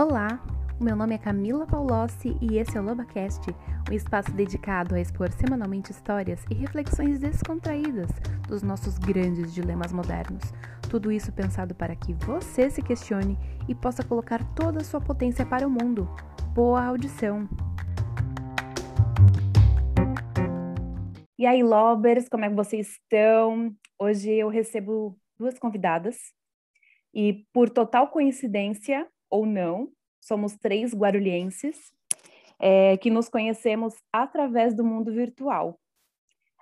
Olá, meu nome é Camila Paulossi e esse é o LobaCast, um espaço dedicado a expor semanalmente histórias e reflexões descontraídas dos nossos grandes dilemas modernos. Tudo isso pensado para que você se questione e possa colocar toda a sua potência para o mundo. Boa audição! E aí, Lobers, como é que vocês estão? Hoje eu recebo duas convidadas e, por total coincidência, ou não, somos três guarulhenses é, que nos conhecemos através do mundo virtual.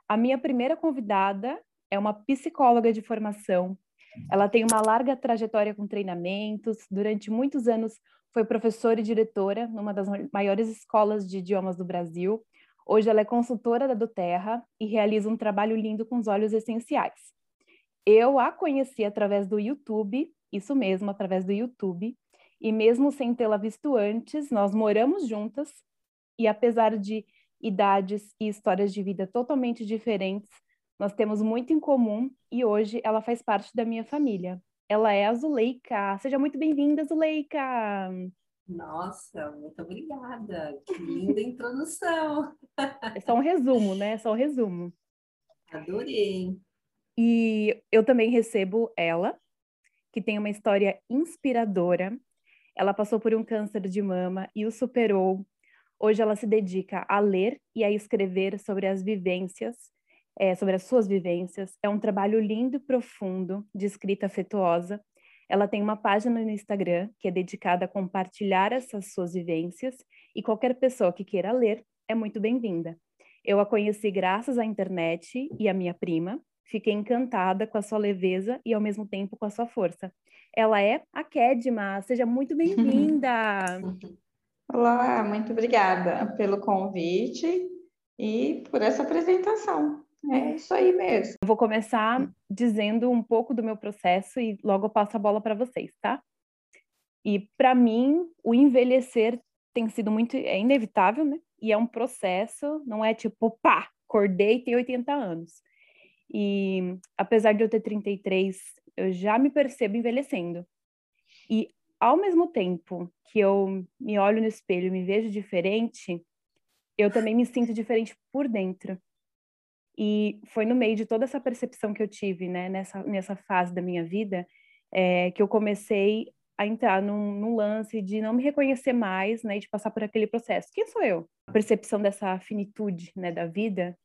A minha primeira convidada é uma psicóloga de formação. Ela tem uma larga trajetória com treinamentos. Durante muitos anos foi professora e diretora numa das maiores escolas de idiomas do Brasil. Hoje ela é consultora da Doterra e realiza um trabalho lindo com os olhos essenciais. Eu a conheci através do YouTube, isso mesmo, através do YouTube, e mesmo sem tê-la visto antes, nós moramos juntas e apesar de idades e histórias de vida totalmente diferentes, nós temos muito em comum e hoje ela faz parte da minha família. Ela é a Zuleika. Seja muito bem-vinda, Zuleika! Nossa, muito obrigada. Que linda introdução. É só um resumo, né? É só um resumo. Adorei. E eu também recebo ela, que tem uma história inspiradora ela passou por um câncer de mama e o superou. Hoje ela se dedica a ler e a escrever sobre as vivências, é, sobre as suas vivências. É um trabalho lindo e profundo, de escrita afetuosa. Ela tem uma página no Instagram que é dedicada a compartilhar essas suas vivências e qualquer pessoa que queira ler é muito bem-vinda. Eu a conheci graças à internet e à minha prima. Fiquei encantada com a sua leveza e ao mesmo tempo com a sua força. Ela é a Kedma. Seja muito bem-vinda. Olá, muito obrigada pelo convite e por essa apresentação. É isso aí mesmo. Vou começar dizendo um pouco do meu processo e logo passo a bola para vocês, tá? E para mim, o envelhecer tem sido muito é inevitável, né? E é um processo, não é tipo, pá, acordei e tenho 80 anos. E apesar de eu ter 33, eu já me percebo envelhecendo. E ao mesmo tempo que eu me olho no espelho e me vejo diferente, eu também me sinto diferente por dentro. E foi no meio de toda essa percepção que eu tive, né, nessa, nessa fase da minha vida, é, que eu comecei a entrar num, num, lance de não me reconhecer mais, né, e de passar por aquele processo. Quem sou eu? A percepção dessa finitude, né, da vida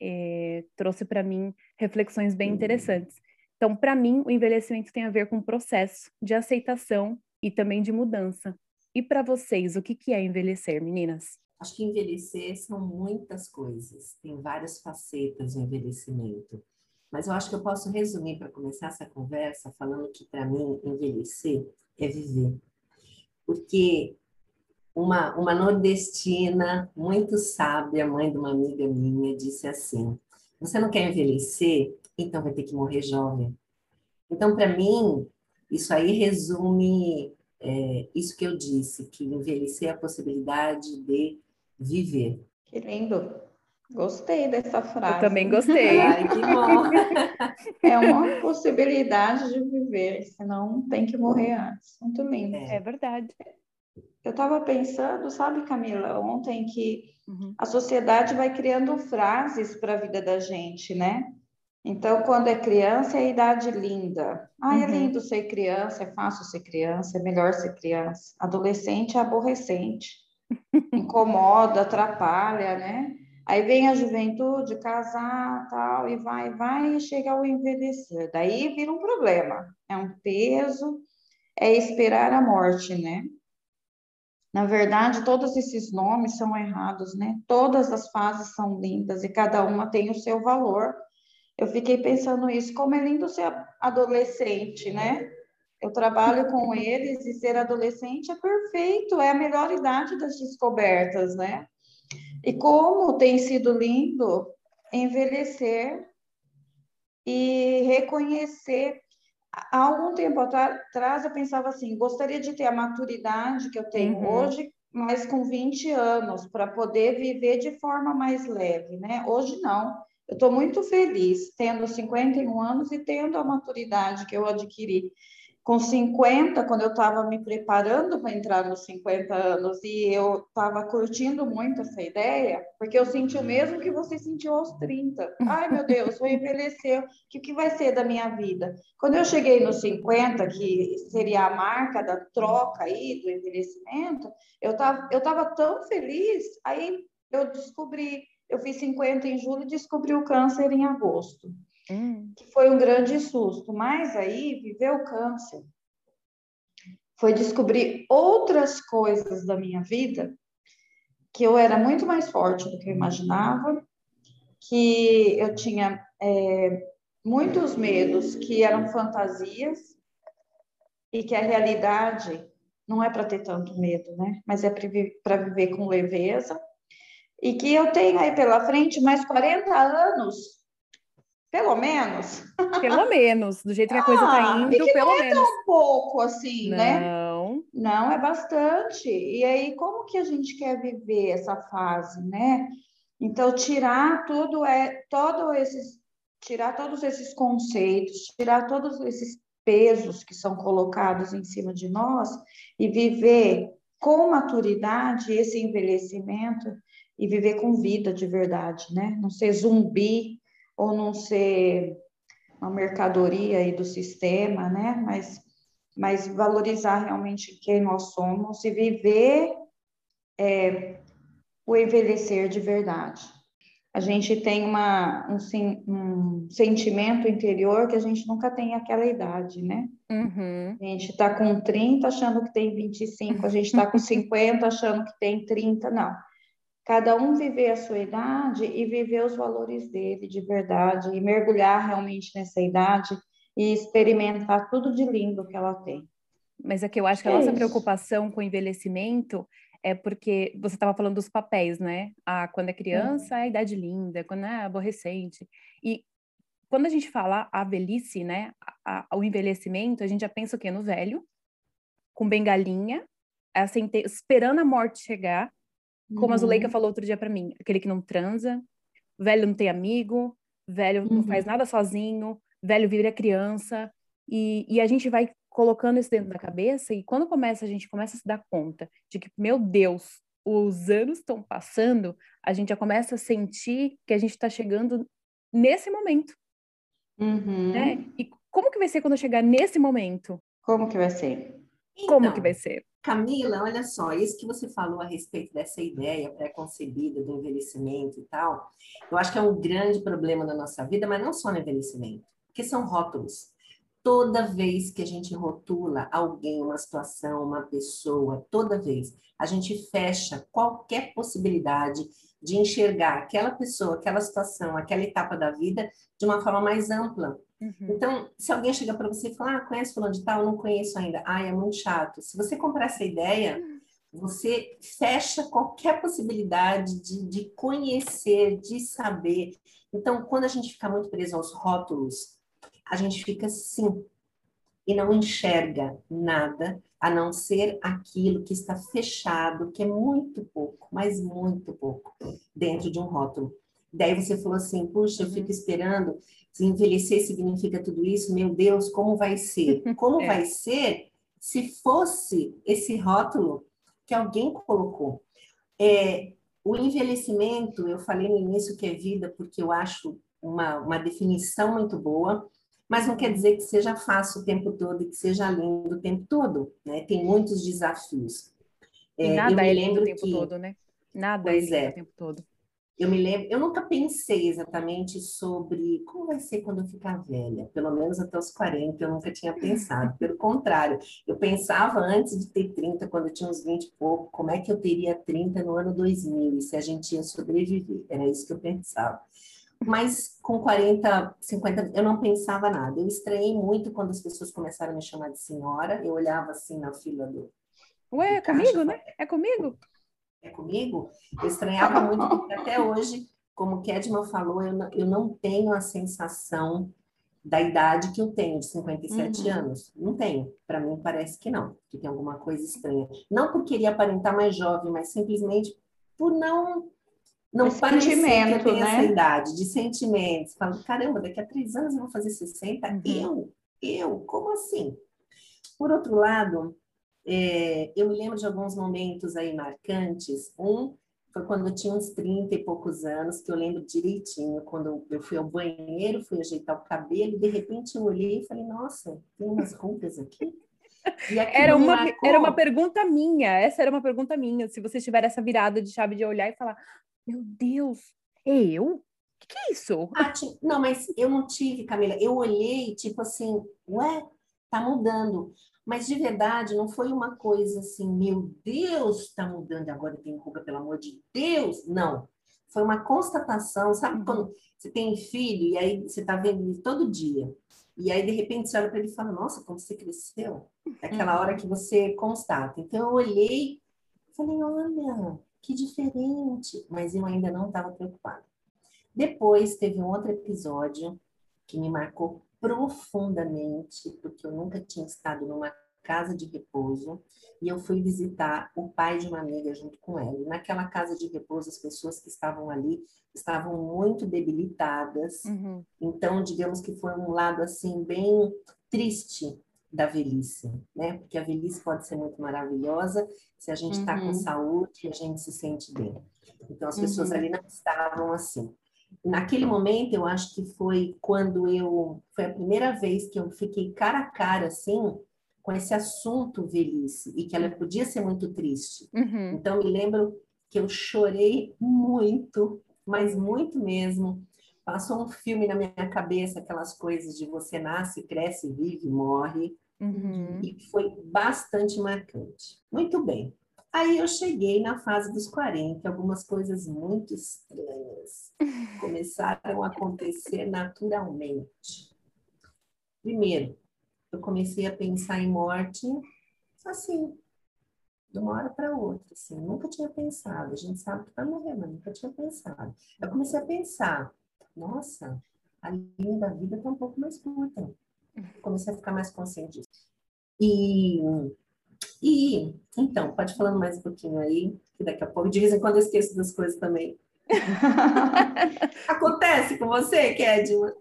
é, trouxe para mim reflexões bem interessantes. Então, para mim, o envelhecimento tem a ver com processo de aceitação e também de mudança. E para vocês, o que, que é envelhecer, meninas? Acho que envelhecer são muitas coisas, tem várias facetas do envelhecimento. Mas eu acho que eu posso resumir para começar essa conversa falando que para mim envelhecer é viver. Porque uma, uma nordestina muito sábia, mãe de uma amiga minha, disse assim: Você não quer envelhecer? Então vai ter que morrer jovem. Então, para mim, isso aí resume é, isso que eu disse, que envelhecer é a possibilidade de viver. Que lindo. Gostei dessa frase. Eu também gostei. Ai, que bom. é uma possibilidade de viver, senão tem que morrer antes. Muito lindo. É, é verdade. Eu estava pensando, sabe, Camila, ontem que uhum. a sociedade vai criando frases para a vida da gente, né? Então, quando é criança, é a idade linda. Ah, é uhum. é lindo ser criança, é fácil ser criança, é melhor ser criança. Adolescente é aborrecente, incomoda, atrapalha, né? Aí vem a juventude, casar, tal, e vai, vai, e chega ao envelhecer. Daí vira um problema. É um peso, é esperar a morte, né? Na verdade, todos esses nomes são errados, né? Todas as fases são lindas e cada uma tem o seu valor eu fiquei pensando isso, como é lindo ser adolescente, né? Eu trabalho com eles e ser adolescente é perfeito, é a melhor idade das descobertas, né? E como tem sido lindo envelhecer e reconhecer. Há algum tempo atrás eu pensava assim: gostaria de ter a maturidade que eu tenho uhum. hoje, mas com 20 anos, para poder viver de forma mais leve, né? Hoje não. Eu estou muito feliz tendo 51 anos e tendo a maturidade que eu adquiri com 50, quando eu estava me preparando para entrar nos 50 anos, e eu estava curtindo muito essa ideia, porque eu senti o mesmo que você sentiu aos 30. Ai, meu Deus, vou envelhecer, o que, que vai ser da minha vida? Quando eu cheguei nos 50, que seria a marca da troca aí, do envelhecimento, eu estava eu tava tão feliz, aí eu descobri, eu fiz 50 em julho e descobri o câncer em agosto. Hum. Que foi um grande susto. Mas aí, viver o câncer foi descobrir outras coisas da minha vida que eu era muito mais forte do que eu imaginava, que eu tinha é, muitos medos que eram fantasias e que a realidade não é para ter tanto medo, né? Mas é para viver com leveza. E que eu tenho aí pela frente mais 40 anos pelo menos. Pelo menos, do jeito que a coisa está ah, indo, que pelo não é menos. Tão pouco assim, não. né? Não. Não, é bastante. E aí, como que a gente quer viver essa fase, né? Então, tirar tudo é todo esses, tirar todos esses conceitos, tirar todos esses pesos que são colocados em cima de nós e viver com maturidade esse envelhecimento e viver com vida de verdade, né? Não ser zumbi ou não ser uma mercadoria aí do sistema, né? Mas, mas valorizar realmente quem nós somos e viver é, o envelhecer de verdade. A gente tem uma, um, um, sentimento interior que a gente nunca tem aquela idade, né? Uhum. A gente está com 30 achando que tem 25, a gente está com 50 achando que tem 30, não cada um viver a sua idade e viver os valores dele de verdade e mergulhar realmente nessa idade e experimentar tudo de lindo que ela tem. Mas é que eu acho que a é nossa isso. preocupação com o envelhecimento é porque você estava falando dos papéis, né? Ah, quando é criança é a idade linda, quando é aborrecente. E quando a gente fala a velhice, né? A, a, o envelhecimento, a gente já pensa o quê? No velho, com bengalinha, assim, esperando a morte chegar como uhum. a Zuleika uhum. falou outro dia para mim, aquele que não transa, velho não tem amigo, velho uhum. não faz uhum. nada sozinho, velho vira criança, e, e a gente vai colocando isso dentro da cabeça, e quando começa, a gente começa a se dar conta de que, meu Deus, os anos estão passando, a gente já começa a sentir que a gente está chegando nesse momento. Uhum. Né? E como que vai ser quando chegar nesse momento? Como que vai ser? Então, como que vai ser? Camila, olha só, isso que você falou a respeito dessa ideia pré-concebida do envelhecimento e tal, eu acho que é um grande problema na nossa vida, mas não só no envelhecimento, porque são rótulos. Toda vez que a gente rotula alguém, uma situação, uma pessoa, toda vez, a gente fecha qualquer possibilidade de enxergar aquela pessoa, aquela situação, aquela etapa da vida de uma forma mais ampla. Uhum. Então, se alguém chega para você e falar, ah, conhece fulano de tal? Não conheço ainda. Ah, é muito chato. Se você comprar essa ideia, você fecha qualquer possibilidade de, de conhecer, de saber. Então, quando a gente fica muito preso aos rótulos, a gente fica assim e não enxerga nada a não ser aquilo que está fechado, que é muito pouco, mas muito pouco, dentro de um rótulo. Daí você falou assim, puxa, eu fico uhum. esperando se envelhecer significa tudo isso, meu Deus, como vai ser? Como é. vai ser se fosse esse rótulo que alguém colocou? É, o envelhecimento, eu falei no início que é vida, porque eu acho uma, uma definição muito boa, mas não quer dizer que seja fácil o tempo todo e que seja lindo o tempo todo, né? Tem muitos desafios. É, nada é lindo o tempo que... todo, né? Nada é pois é é. o tempo todo. Eu me lembro, eu nunca pensei exatamente sobre como vai ser quando eu ficar velha, pelo menos até os 40, eu nunca tinha pensado. Pelo contrário, eu pensava antes de ter 30, quando eu tinha uns 20 e pouco, como é que eu teria 30 no ano 2000 e se a gente ia sobreviver. Era isso que eu pensava. Mas com 40, 50, eu não pensava nada. Eu estranhei muito quando as pessoas começaram a me chamar de senhora. Eu olhava assim na fila do. Ué, é comigo, né? É comigo? é comigo, eu estranhava muito, porque até hoje, como Kedman falou, eu não, eu não tenho a sensação da idade que eu tenho, de 57 uhum. anos. Não tenho. Para mim, parece que não, que tem alguma coisa estranha. Não por querer aparentar mais jovem, mas simplesmente por não não que tem né? essa idade, de sentimentos. Falando, caramba, daqui a três anos eu vou fazer 60? Uhum. Eu? Eu? Como assim? Por outro lado, é, eu me lembro de alguns momentos aí marcantes. Um foi quando eu tinha uns 30 e poucos anos, que eu lembro direitinho, quando eu fui ao banheiro, fui ajeitar o cabelo, e de repente eu olhei e falei, nossa, tem umas rugas aqui? Era uma, marcou... era uma pergunta minha, essa era uma pergunta minha, se você tiver essa virada de chave de olhar e falar, meu Deus, eu? O que, que é isso? Ah, não, mas eu não tive, Camila, eu olhei, tipo assim, ué, tá mudando. Mas de verdade, não foi uma coisa assim, meu Deus, está mudando agora tem ruga, pelo amor de Deus. Não. Foi uma constatação, sabe quando você tem filho e aí você está vendo ele todo dia. E aí, de repente, você olha para ele e fala, nossa, como você cresceu. É aquela uhum. hora que você constata. Então, eu olhei falei, olha, que diferente. Mas eu ainda não estava preocupada. Depois, teve um outro episódio que me marcou profundamente, porque eu nunca tinha estado numa casa de repouso e eu fui visitar o pai de uma amiga junto com ela. E naquela casa de repouso, as pessoas que estavam ali estavam muito debilitadas. Uhum. Então, digamos que foi um lado assim bem triste da velhice, né? Porque a velhice pode ser muito maravilhosa se a gente está uhum. com saúde e a gente se sente bem. Então, as pessoas uhum. ali não estavam assim naquele momento eu acho que foi quando eu foi a primeira vez que eu fiquei cara a cara assim com esse assunto velhice e que ela podia ser muito triste. Uhum. Então me lembro que eu chorei muito, mas muito mesmo. Passou um filme na minha cabeça, aquelas coisas de você nasce, cresce, vive, morre. Uhum. E foi bastante marcante. Muito bem. Aí eu cheguei na fase dos 40, algumas coisas muito estranhas começaram a acontecer naturalmente. Primeiro, eu comecei a pensar em morte assim, de uma hora para outra, assim, nunca tinha pensado. A gente sabe que vai morrer, mas nunca tinha pensado. Eu comecei a pensar, nossa, a linha da vida está um pouco mais curta. Comecei a ficar mais consciente disso. E e, então, pode falando mais um pouquinho aí, que daqui a pouco, de vez em quando eu esqueço das coisas também. Acontece com você, Kedma?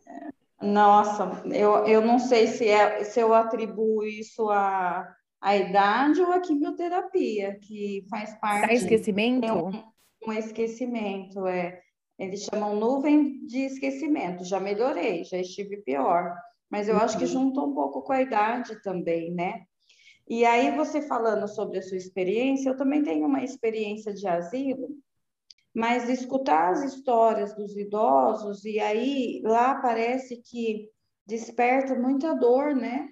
Nossa, eu, eu não sei se, é, se eu atribuo isso à, à idade ou à quimioterapia, que faz parte... É esquecimento? Um, um esquecimento, é. Eles chamam nuvem de esquecimento. Já melhorei, já estive pior. Mas eu uhum. acho que uhum. juntou um pouco com a idade também, né? E aí, você falando sobre a sua experiência, eu também tenho uma experiência de asilo, mas escutar as histórias dos idosos, e aí lá parece que desperta muita dor, né?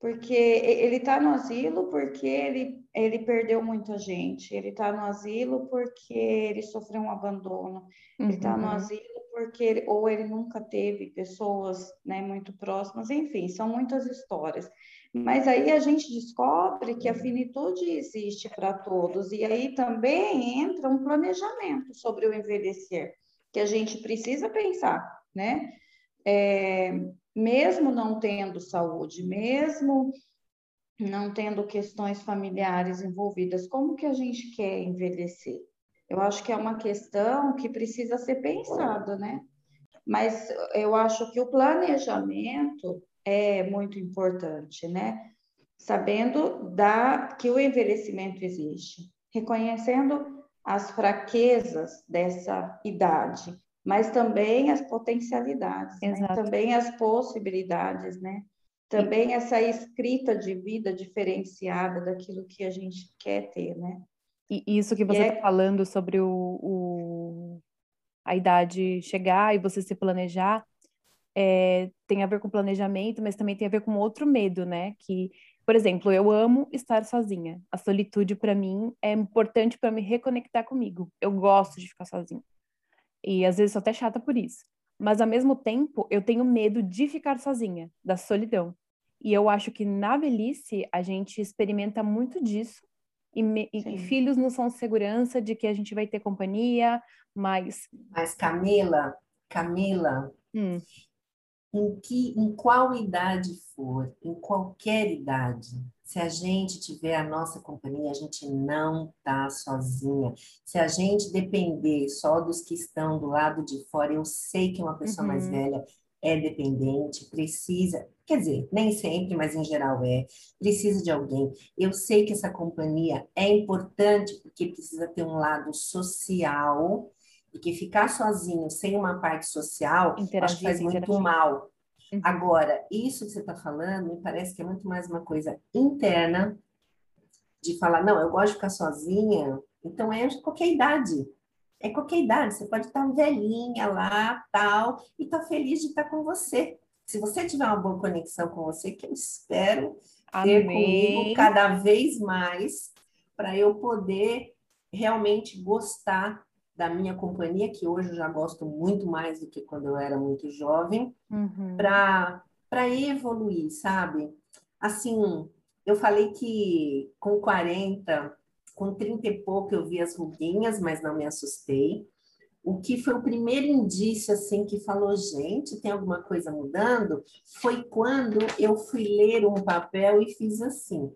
Porque ele está no asilo porque ele, ele perdeu muita gente, ele está no asilo porque ele sofreu um abandono, uhum. ele está no asilo porque ele, ou ele nunca teve pessoas né, muito próximas, enfim, são muitas histórias. Mas aí a gente descobre que a finitude existe para todos, e aí também entra um planejamento sobre o envelhecer, que a gente precisa pensar, né? É, mesmo não tendo saúde, mesmo não tendo questões familiares envolvidas, como que a gente quer envelhecer? Eu acho que é uma questão que precisa ser pensada, né? Mas eu acho que o planejamento é muito importante, né? Sabendo da, que o envelhecimento existe, reconhecendo as fraquezas dessa idade, mas também as potencialidades, né? também as possibilidades, né? Também essa escrita de vida diferenciada daquilo que a gente quer ter, né? E isso que você está é... falando sobre o, o, a idade chegar e você se planejar, é, tem a ver com planejamento, mas também tem a ver com outro medo, né? Que, por exemplo, eu amo estar sozinha. A solitude para mim é importante para me reconectar comigo. Eu gosto de ficar sozinha. E às vezes sou até chata por isso. Mas ao mesmo tempo, eu tenho medo de ficar sozinha, da solidão. E eu acho que na velhice a gente experimenta muito disso. E, me, e filhos não são segurança de que a gente vai ter companhia, mas. Mas Camila, Camila, hum em que em qual idade for, em qualquer idade, se a gente tiver a nossa companhia, a gente não tá sozinha. Se a gente depender só dos que estão do lado de fora, eu sei que uma pessoa uhum. mais velha é dependente, precisa. Quer dizer, nem sempre, mas em geral é. Precisa de alguém. Eu sei que essa companhia é importante porque precisa ter um lado social e que ficar sozinho sem uma parte social acho que faz muito mal. Uhum. Agora, isso que você está falando me parece que é muito mais uma coisa interna de falar, não, eu gosto de ficar sozinha, então é de qualquer idade. É qualquer idade, você pode estar velhinha lá, tal, e estar tá feliz de estar com você. Se você tiver uma boa conexão com você, que eu espero Amém. ter comigo cada vez mais, para eu poder realmente gostar da minha companhia, que hoje eu já gosto muito mais do que quando eu era muito jovem, uhum. para evoluir, sabe? Assim, eu falei que com 40, com 30 e pouco eu vi as ruguinhas, mas não me assustei o que foi o primeiro indício assim que falou, gente, tem alguma coisa mudando, foi quando eu fui ler um papel e fiz assim.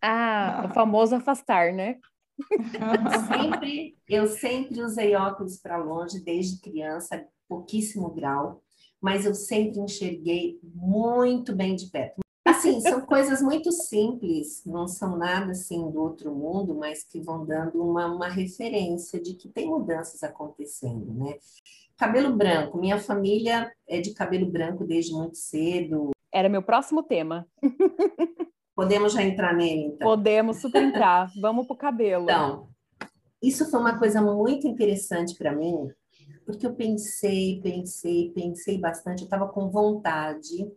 Ah, o famoso afastar, né? sempre, eu sempre usei óculos para longe desde criança, pouquíssimo grau, mas eu sempre enxerguei muito bem de perto. Assim, são coisas muito simples, não são nada assim do outro mundo, mas que vão dando uma, uma referência de que tem mudanças acontecendo, né? Cabelo branco, minha família é de cabelo branco desde muito cedo. Era meu próximo tema. Podemos já entrar nele, então? Podemos super entrar. Vamos pro cabelo. Então, isso foi uma coisa muito interessante para mim, porque eu pensei, pensei, pensei bastante, eu estava com vontade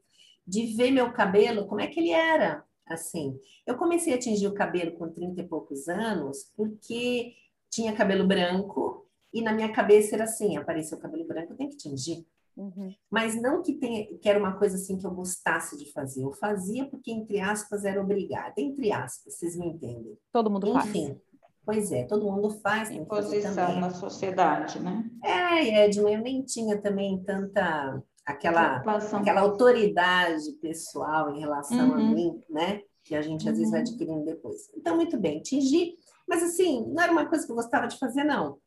de ver meu cabelo, como é que ele era, assim. Eu comecei a tingir o cabelo com 30 e poucos anos, porque tinha cabelo branco, e na minha cabeça era assim, apareceu cabelo branco, eu tenho que tingir. Uhum. Mas não que, tenha, que era uma coisa assim que eu gostasse de fazer. Eu fazia porque, entre aspas, era obrigada. Entre aspas, vocês me entendem. Todo mundo Enfim, faz. Pois é, todo mundo faz. Imposição na sociedade, né? É, Edma, eu nem tinha também tanta aquela, aquela autoridade pessoal em relação uhum. a mim, né? Que a gente às vezes vai uhum. adquirindo depois. Então, muito bem, tingi, mas assim, não era uma coisa que eu gostava de fazer, não.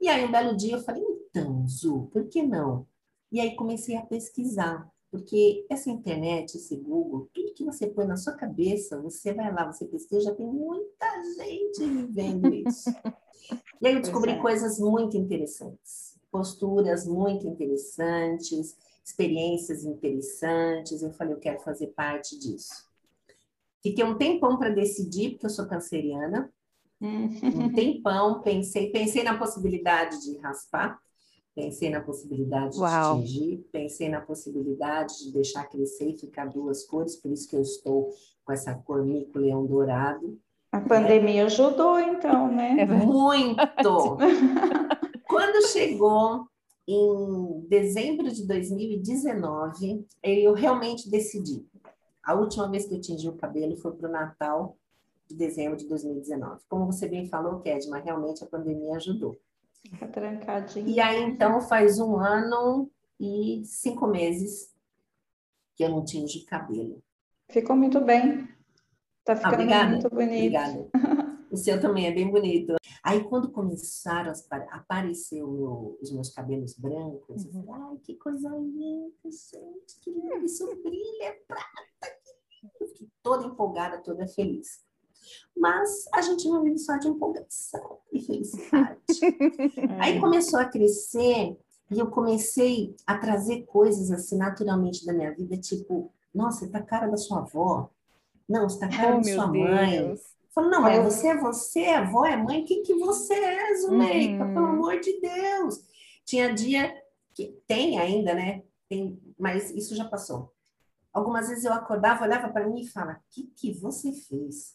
E aí, um belo dia, eu falei, então, Zu, por que não? E aí comecei a pesquisar, porque essa internet, esse Google, tudo que você põe na sua cabeça, você vai lá, você pesquisa, já tem muita gente vivendo isso. e aí eu descobri é. coisas muito interessantes, posturas muito interessantes, experiências interessantes. Eu falei, eu quero fazer parte disso. Fiquei um tempão para decidir, porque eu sou canceriana. Um tempão, pensei, pensei na possibilidade de raspar, pensei na possibilidade Uau. de tingir, pensei na possibilidade de deixar crescer e ficar duas cores, por isso que eu estou com essa cor mico-leão dourado. A pandemia é. ajudou, então, né? É muito! Quando chegou em dezembro de 2019, eu realmente decidi. A última vez que eu tingi o cabelo foi para o Natal de dezembro de 2019. Como você bem falou, Kedma, realmente a pandemia ajudou. Fica trancadinho. E aí, então, faz um ano e cinco meses que eu não tingi cabelo. Ficou muito bem. Tá ficando ah, muito bonito. Obrigada. O seu também é bem bonito. Aí, quando começaram a aparecer meu, os meus cabelos brancos, uhum. eu falei, ai, que coisa linda, gente, que lindo, isso brilha, é prata. Eu fiquei toda empolgada, toda feliz. Mas a gente não vive só de empolgação e felicidade. Aí começou a crescer e eu comecei a trazer coisas assim naturalmente da minha vida, tipo, nossa, tá a cara da sua avó. Não, está a cara oh, da sua Deus. mãe. Falou, não, mas você é você, é avó, é mãe, quem que você é, Zuleika? Uhum. Pelo amor de Deus. Tinha dia que tem ainda, né? Tem, mas isso já passou. Algumas vezes eu acordava, olhava para mim e falava, o que, que você fez?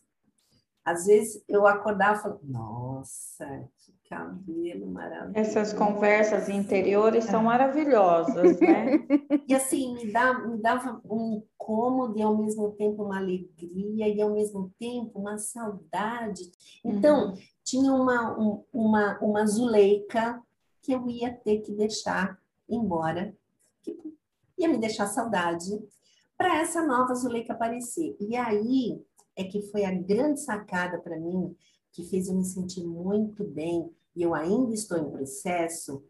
Às vezes eu acordava e falava, nossa, que cabelo maravilhoso. Essas conversas interiores são maravilhosas, né? e assim, me, dá, me dava um incômodo e ao mesmo tempo uma alegria e ao mesmo tempo uma saudade. Então, uhum. tinha uma, um, uma, uma Zuleika que eu ia ter que deixar embora, que ia me deixar saudade, para essa nova Zuleika aparecer. E aí é que foi a grande sacada para mim, que fez eu me sentir muito bem, e eu ainda estou em processo,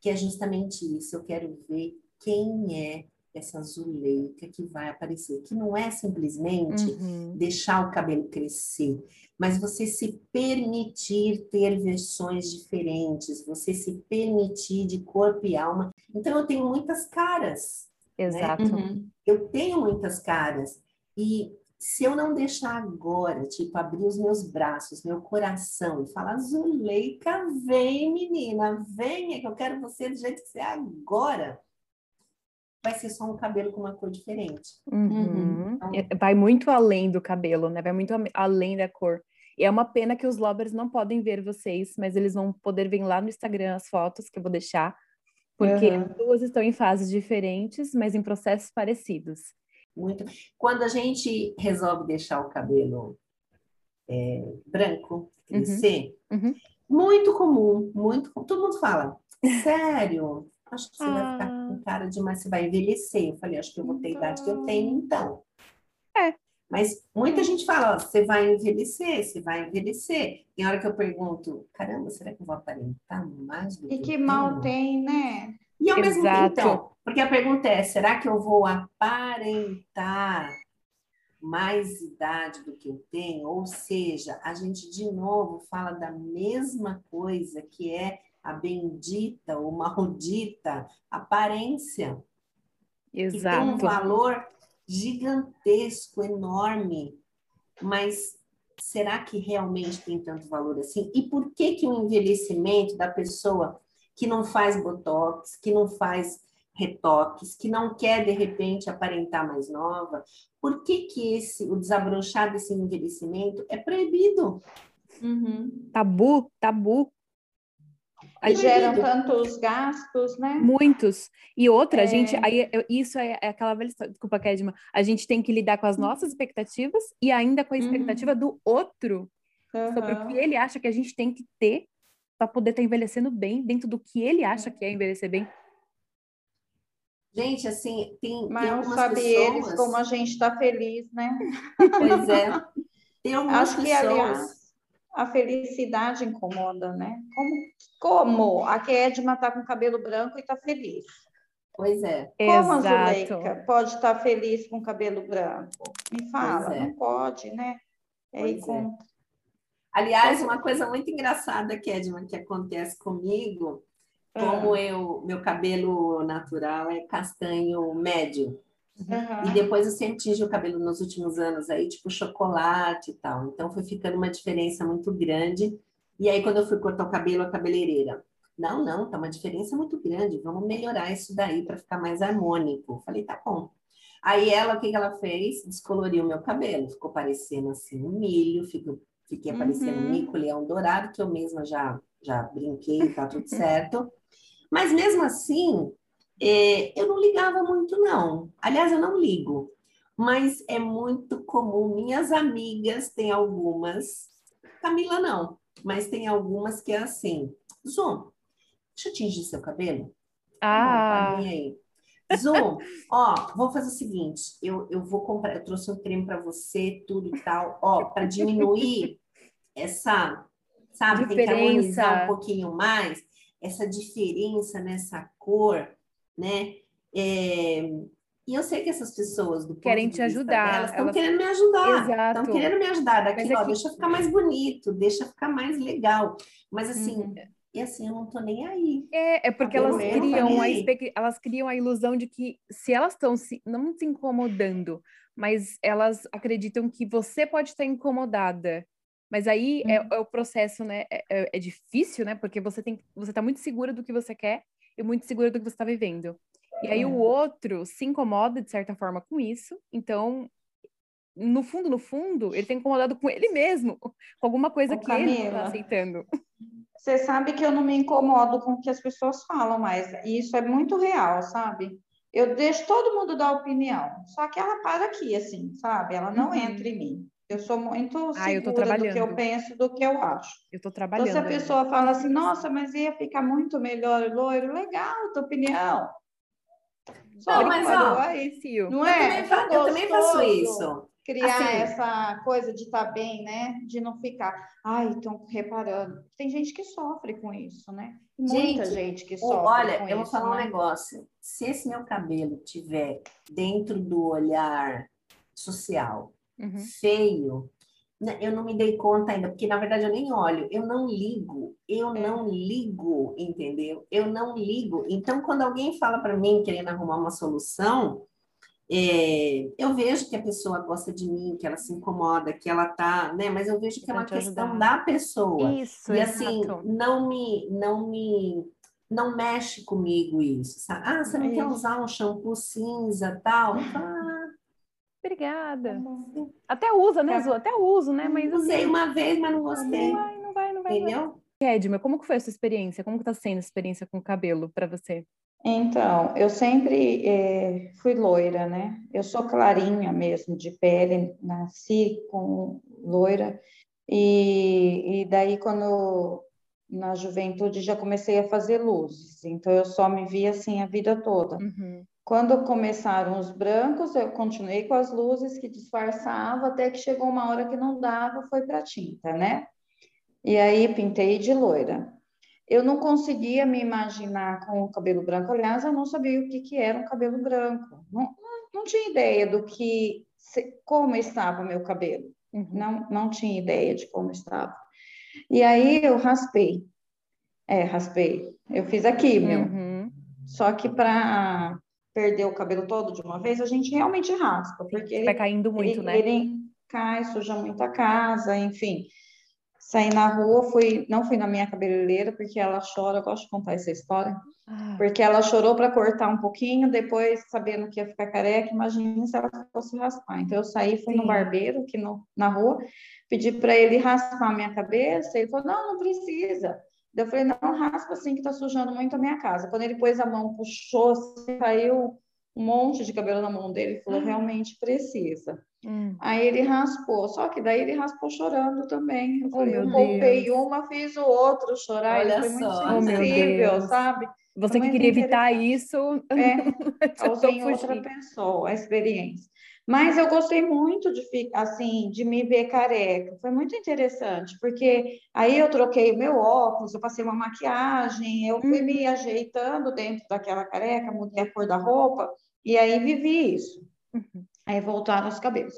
que é justamente isso. Eu quero ver quem é essa zuleica que vai aparecer, que não é simplesmente uhum. deixar o cabelo crescer, mas você se permitir ter versões diferentes, você se permitir de corpo e alma. Então eu tenho muitas caras. Né? Exato. Né? Eu tenho muitas caras e se eu não deixar agora, tipo, abrir os meus braços, meu coração e falar, Zuleika, vem, menina, venha, que eu quero você do jeito que você é agora, vai ser só um cabelo com uma cor diferente. Uhum. Então... É, vai muito além do cabelo, né? Vai muito além da cor. E é uma pena que os lovers não podem ver vocês, mas eles vão poder ver lá no Instagram as fotos que eu vou deixar, porque uhum. duas estão em fases diferentes, mas em processos parecidos. Muito. Quando a gente resolve deixar o cabelo é, branco crescer, uhum. Uhum. muito comum, muito todo mundo fala, sério, acho que você ah. vai ficar ah. com cara de, mas você vai envelhecer. Eu falei, acho que eu vou ter a idade que eu tenho, então. É. Mas muita gente fala, ó, você vai envelhecer, você vai envelhecer. Tem hora que eu pergunto, caramba, será que eu vou aparentar mais do que E que mal tem, né? E ao Exato. mesmo tempo, então, porque a pergunta é: será que eu vou aparentar mais idade do que eu tenho? Ou seja, a gente de novo fala da mesma coisa que é a bendita ou maldita aparência. Exato. Que tem um valor gigantesco, enorme, mas será que realmente tem tanto valor assim? E por que que o envelhecimento da pessoa que não faz botox, que não faz retoques, que não quer de repente aparentar mais nova, por que que esse o desabrochar desse envelhecimento é proibido? Uhum. Tabu, tabu. E geram tantos gastos, né? Muitos. E outra, é... a gente, aí, isso é, é aquela velha história, desculpa, Kedma, a gente tem que lidar com as nossas expectativas e ainda com a expectativa uhum. do outro uhum. sobre o que ele acha que a gente tem que ter para poder estar tá envelhecendo bem dentro do que ele acha que é envelhecer bem. Gente, assim, tem. Mas tem não sabe pessoas... eles como a gente está feliz, né? Pois é. Tem algumas Acho que, pessoas... aliás, a felicidade incomoda, né? Como, como a Kedma está com cabelo branco e está feliz? Pois é. Como Exato. a Zuleika pode estar tá feliz com cabelo branco? Me fala, é. não pode, né? É pois com... é. Aliás, uma coisa muito engraçada, Kedman, que acontece comigo, como ah. eu, meu cabelo natural é castanho médio. Uhum. E depois eu sempre tingi o cabelo nos últimos anos aí, tipo chocolate e tal. Então foi ficando uma diferença muito grande. E aí, quando eu fui cortar o cabelo, a cabeleireira, não, não, tá uma diferença muito grande, vamos melhorar isso daí para ficar mais harmônico. Falei, tá bom. Aí ela, o que, que ela fez? Descoloriu meu cabelo, ficou parecendo assim um milho, Fiquei aparecendo uhum. mico, leão dourado, que eu mesma já, já brinquei, tá tudo certo. Mas mesmo assim, é, eu não ligava muito, não. Aliás, eu não ligo. Mas é muito comum. Minhas amigas têm algumas, Camila não, mas tem algumas que é assim. Zoom, deixa eu tingir seu cabelo. Ah. Bom, aí. Zoom, ó, vou fazer o seguinte, eu, eu vou comprar, eu trouxe um creme para você, tudo e tal, ó, para diminuir essa, sabe, diferença. tem que harmonizar um pouquinho mais, essa diferença nessa cor, né? É, e eu sei que essas pessoas do querem te ajudar, elas estão querendo me ajudar, estão querendo me ajudar daqui, ó, que... deixa ficar mais bonito, deixa ficar mais legal. Mas assim, uhum. e assim eu não tô nem aí. É, é porque elas criam a elas criam a ilusão de que se elas estão se... não se incomodando, mas elas acreditam que você pode estar incomodada mas aí é, uhum. é, é, o processo, né? É, é, é, difícil, né? Porque você tem, você tá muito segura do que você quer e muito segura do que você está vivendo. E aí o é. outro se incomoda de certa forma com isso. Então, no fundo, no fundo, ele tem tá incomodado com ele mesmo, com alguma coisa Ô, que Camila, ele não tá aceitando. Você sabe que eu não me incomodo com o que as pessoas falam, mas isso é muito real, sabe? Eu deixo todo mundo dar opinião, só que ela para aqui, assim, sabe? Ela não uhum. entra em mim. Eu sou muito ah, segura do que eu penso, do que eu acho. Eu estou trabalhando. Então, se a pessoa fala assim, nossa, mas ia ficar muito melhor loiro, legal, tua opinião. Só não, mas ó, aí, não é? Eu também, faço, eu também faço isso. criar assim, essa coisa de estar tá bem, né? De não ficar, ai, estão reparando. Tem gente que sofre com isso, né? Muita gente, gente que sofre. Olha, com eu vou falar né? um negócio. Se esse meu cabelo tiver dentro do olhar social uhum. feio, né, eu não me dei conta ainda, porque na verdade eu nem olho, eu não ligo, eu não ligo, entendeu? Eu não ligo. Então, quando alguém fala para mim querendo arrumar uma solução, é, eu vejo que a pessoa gosta de mim, que ela se incomoda, que ela tá, né? Mas eu vejo que é uma questão da pessoa. Isso, e assim, não me, não me, não mexe comigo isso. Sabe? Ah, você não é quer usar um shampoo cinza, tal? Ah, obrigada. Tá até usa, né, Zu? Até uso, né? Mas usei assim, uma vez, mas não gostei. Não vai, não vai, não vai. Entendeu? Edma, como que foi a sua experiência? Como que tá sendo a experiência com o cabelo para você? Então, eu sempre é, fui loira, né? Eu sou clarinha mesmo de pele, nasci com loira, e, e daí quando na juventude já comecei a fazer luzes, então eu só me via assim a vida toda. Uhum. Quando começaram os brancos, eu continuei com as luzes que disfarçava, até que chegou uma hora que não dava, foi para tinta, né? E aí pintei de loira. Eu não conseguia me imaginar com o cabelo branco. Aliás, eu não sabia o que, que era um cabelo branco. Não, não, tinha ideia do que, como estava meu cabelo. Uhum. Não, não tinha ideia de como estava. E aí eu raspei. É, raspei. Eu fiz aqui, meu. Uhum. Só que para perder o cabelo todo de uma vez, a gente realmente raspa, porque ele vai caindo muito, ele, né? Ele cai, suja muito a casa, enfim. Saí na rua, fui, não fui na minha cabeleireira, porque ela chora, eu gosto de contar essa história. Ah. Porque ela chorou para cortar um pouquinho, depois, sabendo que ia ficar careca, imagina se ela fosse raspar. Então, eu saí, fui Sim. no barbeiro aqui no, na rua, pedi para ele raspar a minha cabeça, ele falou: não, não precisa. Eu falei: não, raspa assim, que está sujando muito a minha casa. Quando ele pôs a mão, puxou, saiu um monte de cabelo na mão dele, ele falou: ah. realmente precisa. Hum. Aí ele raspou, só que daí ele raspou chorando também. Eu, oh, falei, eu poupei uma, fiz o outro chorar. Olha ele foi só. muito sensível, oh, sabe? Você que queria evitar isso, é, causei outra pessoa a experiência. Mas eu gostei muito de assim de me ver careca. Foi muito interessante, porque aí eu troquei o meu óculos, eu passei uma maquiagem, eu fui me uhum. ajeitando dentro daquela careca, mudei a cor da roupa, e aí vivi isso. Uhum. Aí voltaram os cabelos.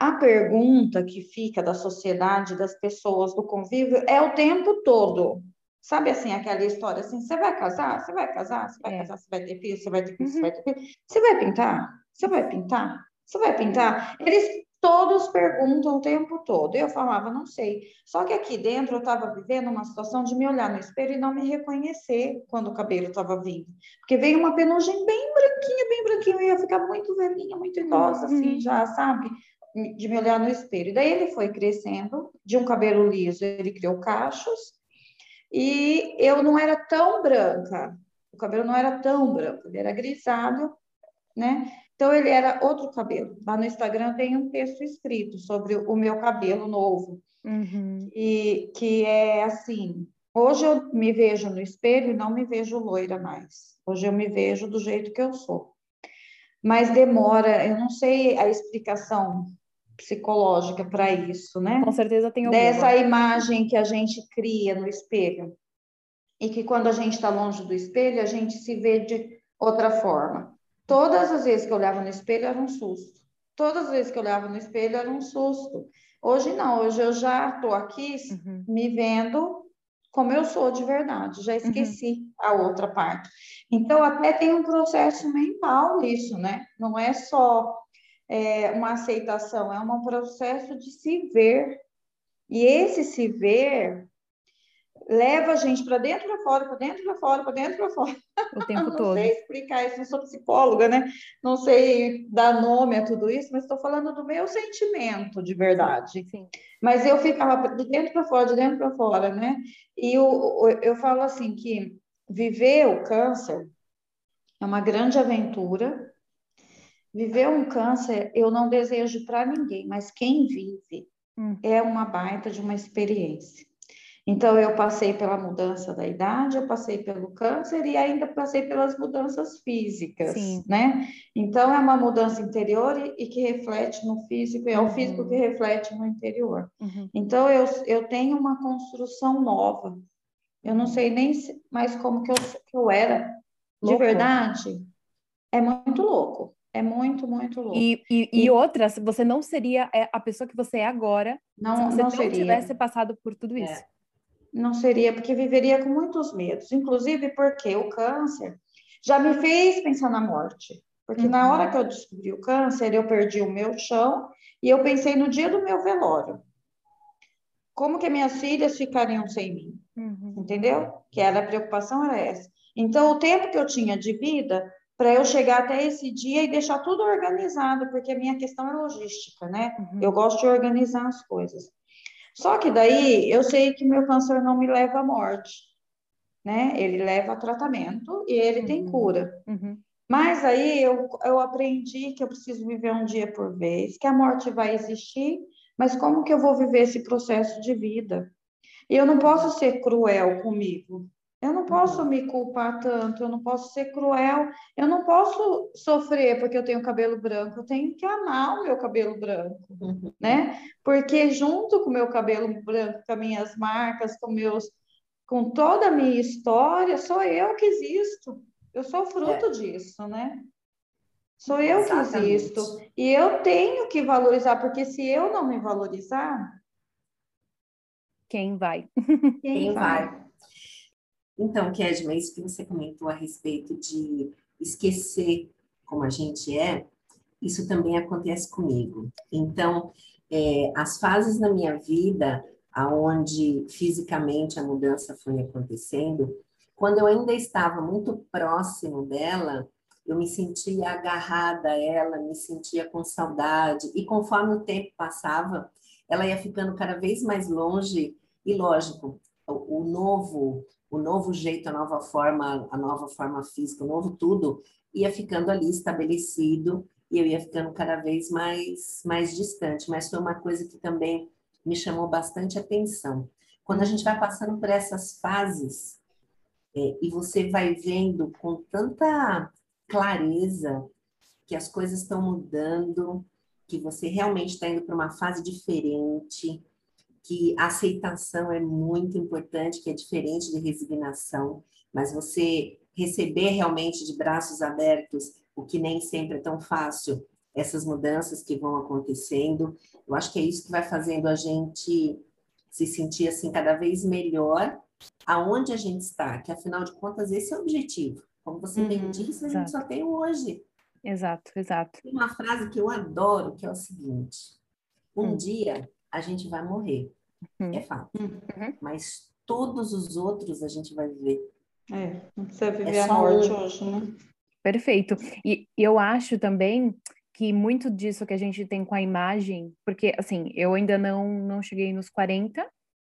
A pergunta que fica da sociedade, das pessoas, do convívio, é o tempo todo. Sabe assim, aquela história assim, você vai casar? Você vai casar? Você vai é. casar? Você vai ter filho? Você vai ter filho? Uhum. Você vai ter filho? Você vai pintar? Você vai pintar? Você vai pintar? Eles todos perguntam o tempo todo. Eu falava, não sei. Só que aqui dentro eu estava vivendo uma situação de me olhar no espelho e não me reconhecer quando o cabelo estava vindo. Porque veio uma penugem bem branquinha, bem branquinha, eu ia ficar muito velhinha, muito idosa, assim, uhum. assim, já, sabe? De me olhar no espelho. E daí ele foi crescendo, de um cabelo liso, ele criou cachos, e eu não era tão branca. O cabelo não era tão branco, ele era grisalho, né? Então, ele era outro cabelo. Lá no Instagram tem um texto escrito sobre o meu cabelo novo. Uhum. E que é assim: hoje eu me vejo no espelho e não me vejo loira mais. Hoje eu me vejo do jeito que eu sou. Mas demora, eu não sei a explicação psicológica para isso, né? Com certeza tem alguma. Dessa imagem que a gente cria no espelho. E que quando a gente está longe do espelho, a gente se vê de outra forma. Todas as vezes que eu olhava no espelho era um susto. Todas as vezes que eu olhava no espelho era um susto. Hoje não, hoje eu já estou aqui uhum. me vendo como eu sou de verdade, já esqueci uhum. a outra parte. Então, até tem um processo mental nisso, né? Não é só é, uma aceitação, é um processo de se ver. E esse se ver leva a gente para dentro para fora, para dentro para fora, para dentro para fora. O tempo não todo. Não sei explicar isso, não sou psicóloga, né? Não sei dar nome a tudo isso, mas estou falando do meu sentimento de verdade. Sim. Mas eu ficava de dentro para fora, de dentro para fora, né? E eu, eu falo assim que viver o câncer é uma grande aventura. Viver um câncer eu não desejo para ninguém, mas quem vive hum. é uma baita de uma experiência. Então, eu passei pela mudança da idade, eu passei pelo câncer e ainda passei pelas mudanças físicas, Sim. né? Então, é uma mudança interior e, e, que reflete no físico, e é o físico que uhum. reflete no interior. Uhum. Então, eu, eu tenho uma construção nova. Eu não sei nem mais como que eu, que eu era. Louco. De verdade, é muito louco. É muito, muito louco. E, e, e, e outras, você não seria é, a pessoa que você é agora não, se você não, não tivesse passado por tudo isso. É. Não seria, porque viveria com muitos medos. Inclusive porque o câncer já me fez pensar na morte. Porque uhum. na hora que eu descobri o câncer, eu perdi o meu chão e eu pensei no dia do meu velório. Como que minhas filhas ficariam sem mim? Uhum. Entendeu? Que era a preocupação era essa. Então, o tempo que eu tinha de vida para eu chegar até esse dia e deixar tudo organizado, porque a minha questão é logística, né? Uhum. Eu gosto de organizar as coisas. Só que daí eu sei que meu câncer não me leva à morte, né? Ele leva a tratamento e ele uhum. tem cura. Uhum. Mas aí eu, eu aprendi que eu preciso viver um dia por vez, que a morte vai existir, mas como que eu vou viver esse processo de vida? E eu não posso ser cruel comigo. Eu não posso me culpar tanto, eu não posso ser cruel, eu não posso sofrer porque eu tenho cabelo branco, eu tenho que amar o meu cabelo branco, uhum. né? Porque junto com o meu cabelo branco, com as minhas marcas, com meus com toda a minha história, sou eu que existo. Eu sou fruto é. disso, né? Sou eu Exatamente. que existo. E eu tenho que valorizar, porque se eu não me valorizar. Quem vai? Quem, Quem vai? vai? Então, Kedma, isso que você comentou a respeito de esquecer como a gente é, isso também acontece comigo. Então, é, as fases na minha vida, aonde fisicamente a mudança foi acontecendo, quando eu ainda estava muito próximo dela, eu me sentia agarrada a ela, me sentia com saudade, e conforme o tempo passava, ela ia ficando cada vez mais longe, e lógico, o, o novo o novo jeito, a nova forma, a nova forma física, o novo tudo, ia ficando ali estabelecido e eu ia ficando cada vez mais, mais distante. Mas foi uma coisa que também me chamou bastante atenção. Quando a gente vai passando por essas fases é, e você vai vendo com tanta clareza que as coisas estão mudando, que você realmente está indo para uma fase diferente, que a aceitação é muito importante, que é diferente de resignação, mas você receber realmente de braços abertos, o que nem sempre é tão fácil, essas mudanças que vão acontecendo, eu acho que é isso que vai fazendo a gente se sentir assim cada vez melhor aonde a gente está, que afinal de contas esse é o objetivo. Como você uhum, bem disse, a gente só tem hoje. Exato, exato. Tem uma frase que eu adoro, que é o seguinte: um hum. dia a gente vai morrer. Uhum. É fato. Uhum. Mas todos os outros a gente vai viver. É, não precisa viver é a morte um... hoje, né? Perfeito. E eu acho também que muito disso que a gente tem com a imagem, porque assim, eu ainda não, não cheguei nos 40,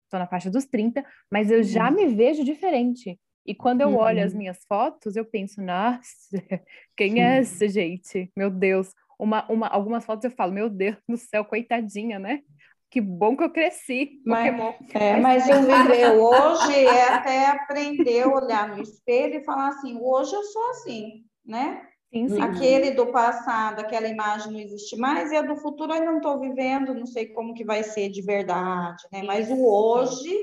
estou na faixa dos 30, mas eu já uhum. me vejo diferente. E quando eu uhum. olho as minhas fotos, eu penso, nossa, quem é essa gente? Meu Deus. Uma, uma, algumas fotos eu falo, meu Deus do céu, coitadinha, né? Que bom que eu cresci. Mas, é, mas o viver hoje é até aprender a olhar no espelho e falar assim, hoje eu sou assim, né? Sim, sim. Aquele do passado, aquela imagem não existe mais, e a do futuro eu não estou vivendo, não sei como que vai ser de verdade, né? Mas o hoje,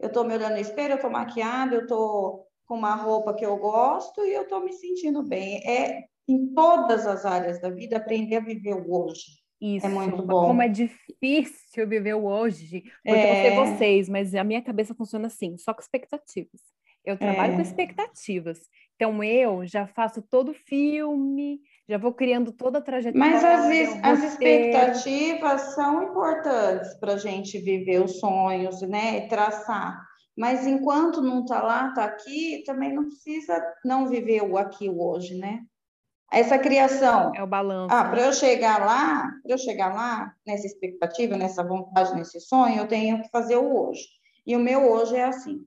eu estou me olhando no espelho, eu estou maquiada, eu estou com uma roupa que eu gosto e eu estou me sentindo bem. É em todas as áreas da vida aprender a viver o hoje. Isso, é muito bom. Como é difícil viver o hoje. Porque é... eu não sei é. vocês, mas a minha cabeça funciona assim, só com expectativas. Eu trabalho é... com expectativas. Então eu já faço todo o filme, já vou criando toda a trajetória. Mas as, as expectativas são importantes para a gente viver os sonhos, né? Traçar. Mas enquanto não está lá, está aqui, também não precisa não viver o aqui, o hoje, né? Essa criação. É o balanço. Ah, para eu chegar lá, para eu chegar lá, nessa expectativa, nessa vontade, nesse sonho, eu tenho que fazer o hoje. E o meu hoje é assim,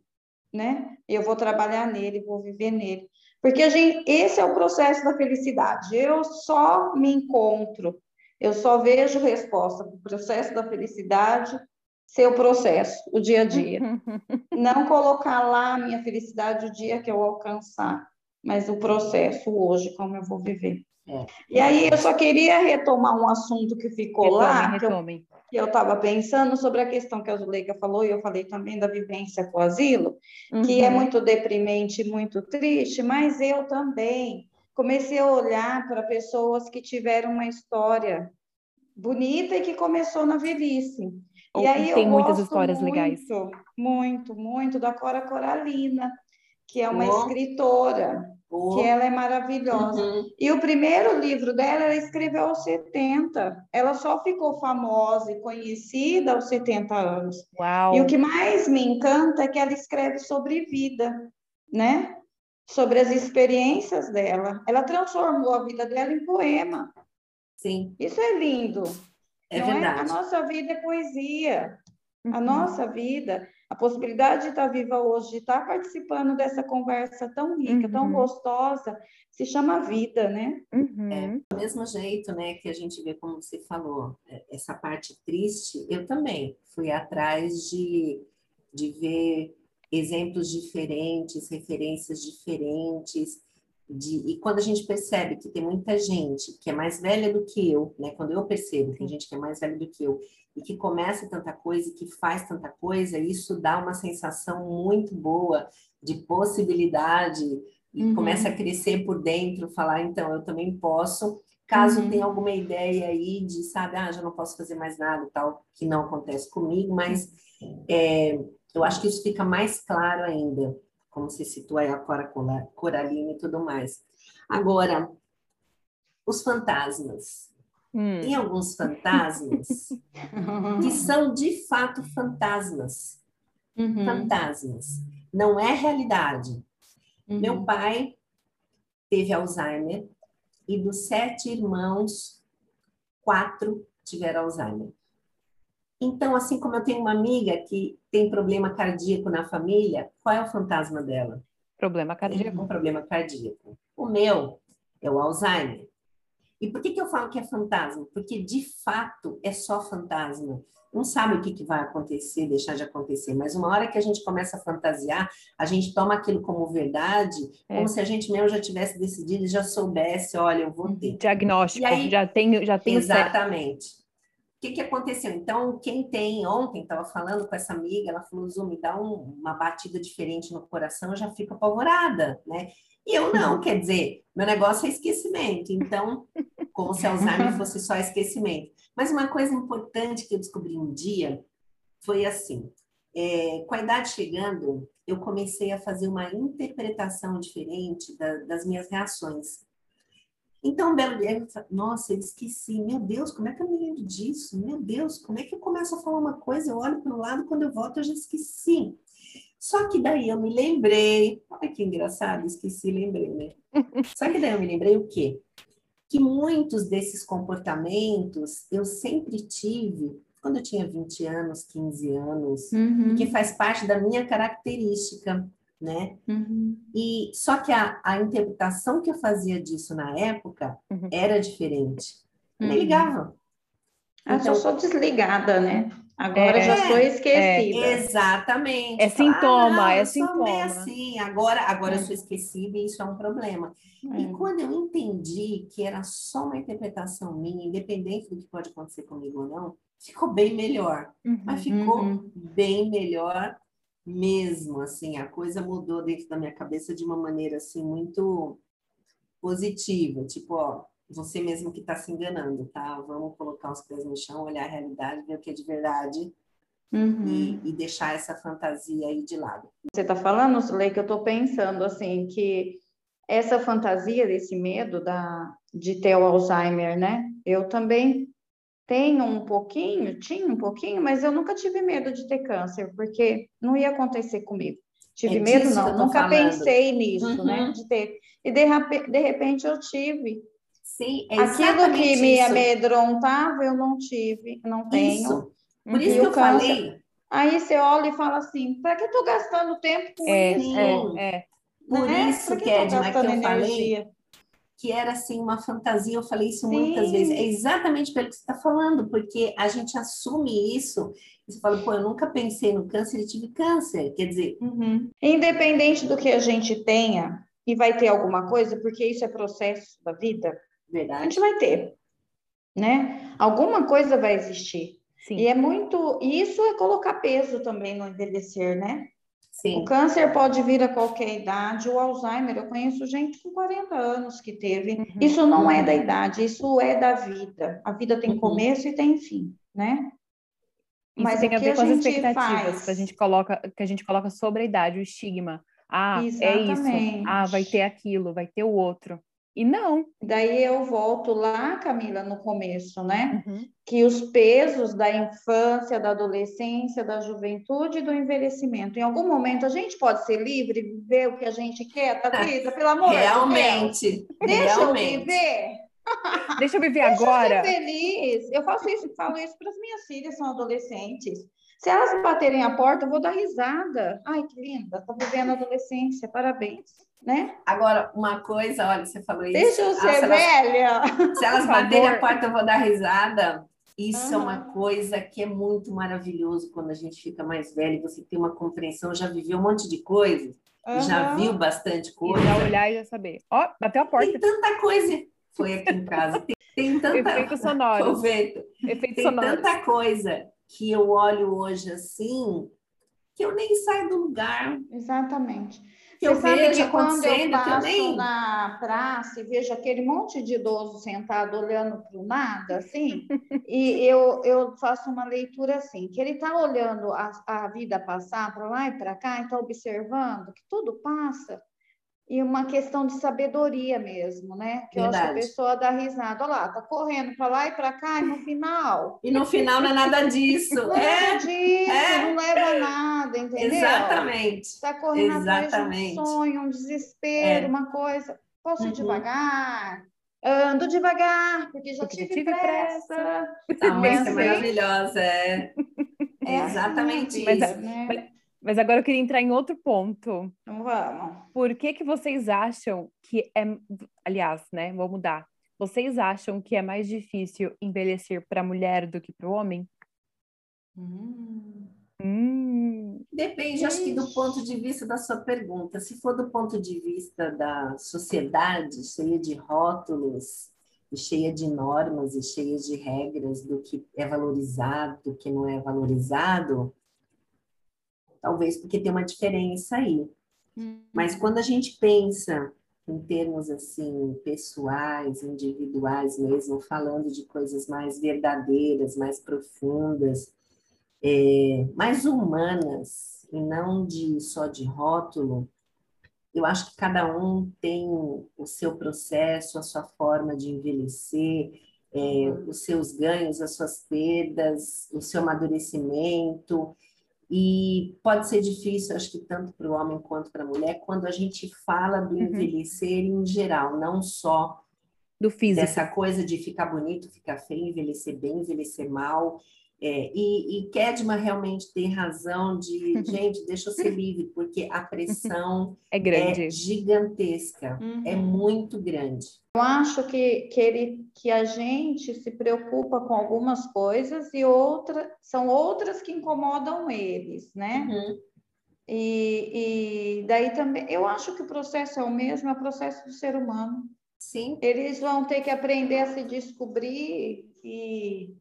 né? Eu vou trabalhar nele, vou viver nele. Porque a gente, esse é o processo da felicidade. Eu só me encontro, eu só vejo resposta para o processo da felicidade ser o processo, o dia a dia. Não colocar lá a minha felicidade o dia que eu alcançar, mas o processo hoje, como eu vou viver. É. E aí eu só queria retomar um assunto que ficou retome, lá, retome. que eu estava pensando sobre a questão que a Zuleika falou, e eu falei também da vivência com o asilo, uhum. que é uhum. muito deprimente, muito triste, mas eu também comecei a olhar para pessoas que tiveram uma história bonita e que começou na velhice. Ou e aí tem muitas histórias muito, legais. Muito, muito da Cora Coralina, que é uma oh. escritora, oh. que ela é maravilhosa. Uhum. E o primeiro livro dela ela escreveu aos 70. Ela só ficou famosa e conhecida aos 70 anos. Uau. E o que mais me encanta é que ela escreve sobre vida, né? Sobre as experiências dela. Ela transformou a vida dela em poema. Sim. Isso é lindo. É não verdade. É? A nossa vida é poesia. Uhum. A nossa vida a possibilidade de estar viva hoje, de estar participando dessa conversa tão rica, uhum. tão gostosa, se chama vida, né? Uhum. É, do mesmo jeito, né, que a gente vê como você falou, é, essa parte triste, eu também fui atrás de, de ver exemplos diferentes, referências diferentes, de, e quando a gente percebe que tem muita gente que é mais velha do que eu, né? Quando eu percebo que tem gente que é mais velha do que eu e que começa tanta coisa, e que faz tanta coisa, isso dá uma sensação muito boa de possibilidade e uhum. começa a crescer por dentro, falar, então, eu também posso, caso uhum. tenha alguma ideia aí de, sabe, ah, já não posso fazer mais nada, tal, que não acontece comigo, mas é, eu acho que isso fica mais claro ainda, como se situa aí a Cora Coralina e tudo mais. Agora, os fantasmas. Hum. Tem alguns fantasmas que são de fato fantasmas. Uhum. Fantasmas. Não é realidade. Uhum. Meu pai teve Alzheimer e dos sete irmãos, quatro tiveram Alzheimer. Então, assim como eu tenho uma amiga que tem problema cardíaco na família, qual é o fantasma dela? Problema cardíaco. Um problema cardíaco. O meu é o Alzheimer. E por que, que eu falo que é fantasma? Porque de fato é só fantasma. Não sabe o que, que vai acontecer, deixar de acontecer, mas uma hora que a gente começa a fantasiar, a gente toma aquilo como verdade, é. como se a gente mesmo já tivesse decidido e já soubesse, olha, eu vou ter. Diagnóstico, aí, já tenho, já tenho Exatamente. Certo. O que, que aconteceu? Então, quem tem, ontem estava falando com essa amiga, ela falou, Zu, me dá um, uma batida diferente no coração, eu já fico apavorada, né? E eu não, quer dizer, meu negócio é esquecimento. Então, como se Alzheimer fosse só esquecimento. Mas uma coisa importante que eu descobri um dia foi assim: é, com a idade chegando, eu comecei a fazer uma interpretação diferente da, das minhas reações. Então, um belo dia, eu falei, nossa, eu esqueci, meu Deus, como é que eu me lembro disso? Meu Deus, como é que eu começo a falar uma coisa, eu olho para o lado, quando eu volto eu já esqueci. Só que daí eu me lembrei, olha que engraçado, esqueci, lembrei, né? Só que daí eu me lembrei o quê? Que muitos desses comportamentos eu sempre tive quando eu tinha 20 anos, 15 anos, uhum. que faz parte da minha característica, né? Uhum. E só que a, a interpretação que eu fazia disso na época uhum. era diferente. Eu uhum. ligava. Ah, então, eu sou desligada, né? Agora é, já sou esquecida. É, exatamente. É sintoma, ah, é sintoma. assim, agora, agora é. eu sou esquecida e isso é um problema. É. E quando eu entendi que era só uma interpretação minha, independente do que pode acontecer comigo ou não, ficou bem melhor. Uhum, Mas ficou uhum. bem melhor mesmo, assim, a coisa mudou dentro da minha cabeça de uma maneira, assim, muito positiva. Tipo, ó, você mesmo que está se enganando, tá? Vamos colocar os pés no chão, olhar a realidade, ver o que é de verdade uhum. e, e, deixar essa fantasia aí de lado. Você está falando, Sulei, que eu estou pensando assim que essa fantasia desse medo da, de ter o Alzheimer, né? Eu também tenho um pouquinho, tinha um pouquinho, mas eu nunca tive medo de ter câncer, porque não ia acontecer comigo. Tive é medo, não, nunca falando. pensei nisso, né? uhum. né? De ter. E de, de repente eu tive. Sim, é Aquilo que me isso. amedrontava, eu não tive, não tenho. Isso. Por isso que eu câncer. falei. Aí você olha e fala assim, para que estou gastando tempo com é, isso? É, é. Por né? isso, que, que, Edna, que eu energia? falei que era assim uma fantasia, eu falei isso Sim. muitas vezes, é exatamente pelo que você está falando, porque a gente assume isso, e você fala, pô, eu nunca pensei no câncer e tive câncer, quer dizer... Uhum. Independente do que a gente tenha, e vai ter alguma coisa, porque isso é processo da vida, Verdade. a gente vai ter, né? Alguma coisa vai existir. Sim. E é muito, isso é colocar peso também no envelhecer, né? Sim. O câncer pode vir a qualquer idade, o Alzheimer, eu conheço gente com 40 anos que teve. Uhum. Isso não é da idade, isso é da vida. A vida tem uhum. começo e tem fim, né? Isso Mas tem a ver com as expectativas faz... que a gente coloca, que a gente coloca sobre a idade, o estigma. Ah, Exatamente. é isso. Ah, vai ter aquilo, vai ter o outro. E não. Daí eu volto lá, Camila, no começo, né? Uhum. Que os pesos da infância, da adolescência, da juventude e do envelhecimento. Em algum momento a gente pode ser livre, viver o que a gente quer da vida, pelo amor Realmente. de Deus. Deixa Realmente. eu viver. Deixa eu viver Deixa agora. Eu ser feliz. Eu faço isso, falo isso para as minhas filhas, são adolescentes. Se elas baterem a porta, eu vou dar risada. Ai, que linda, tá vivendo a adolescência, parabéns né? Agora, uma coisa, olha, você falou isso. Deixa eu ser ah, velha. Elas, se elas baterem a porta, eu vou dar risada. Isso uhum. é uma coisa que é muito maravilhoso quando a gente fica mais velho e você tem uma compreensão, já viveu um monte de coisa, uhum. já viu bastante coisa. E já olhar e já saber. Ó, oh, bateu a porta. Tem tanta coisa. Foi aqui em casa. Tem, tem tanta... Efeito sonoro. Efeito. Efeito tem tanta coisa que eu olho hoje assim que eu nem saio do lugar. Exatamente. Que Você sabe que quando eu passo nem... na praça e vejo aquele monte de idoso sentado olhando para o nada, assim, e eu, eu faço uma leitura assim, que ele está olhando a, a vida passar para lá e para cá, e está observando que tudo passa, e uma questão de sabedoria mesmo, né? Que Verdade. eu acho que a pessoa dá risada, olha lá, tá correndo para lá e para cá, e no final. E no final não é nada disso. Não é nada disso, é. não leva a nada, entendeu? Exatamente. Está correndo Exatamente. atrás de um sonho, um desespero, é. uma coisa. Posso ir uhum. devagar? Ando devagar, porque já porque tive, tive pressa. pressa. A música é maravilhosa, é. É exatamente mas, isso. Né? Mas agora eu queria entrar em outro ponto. Vamos. Por que que vocês acham que é, aliás, né, vou mudar. Vocês acham que é mais difícil envelhecer para a mulher do que para o homem? Hum. Hum. Depende, acho que do ponto de vista da sua pergunta. Se for do ponto de vista da sociedade, cheia de rótulos, e cheia de normas e cheia de regras do que é valorizado, do que não é valorizado, talvez porque tem uma diferença aí. Uhum. Mas quando a gente pensa em termos assim pessoais, individuais mesmo, falando de coisas mais verdadeiras, mais profundas, é, mais humanas e não de só de rótulo, eu acho que cada um tem o seu processo, a sua forma de envelhecer, é, uhum. os seus ganhos, as suas perdas, o seu amadurecimento. E pode ser difícil, acho que tanto para o homem quanto para a mulher, quando a gente fala do uhum. envelhecer uhum. em geral, não só do físico. Dessa coisa de ficar bonito, ficar feio, envelhecer bem, envelhecer mal. É, e, e Kedma realmente tem razão de, gente, deixa eu ser livre, porque a pressão é, grande. é gigantesca, uhum. é muito grande. Eu acho que, que, ele, que a gente se preocupa com algumas coisas e outras são outras que incomodam eles, né? Uhum. E, e daí também, eu acho que o processo é o mesmo, é o processo do ser humano. Sim. Eles vão ter que aprender a se descobrir e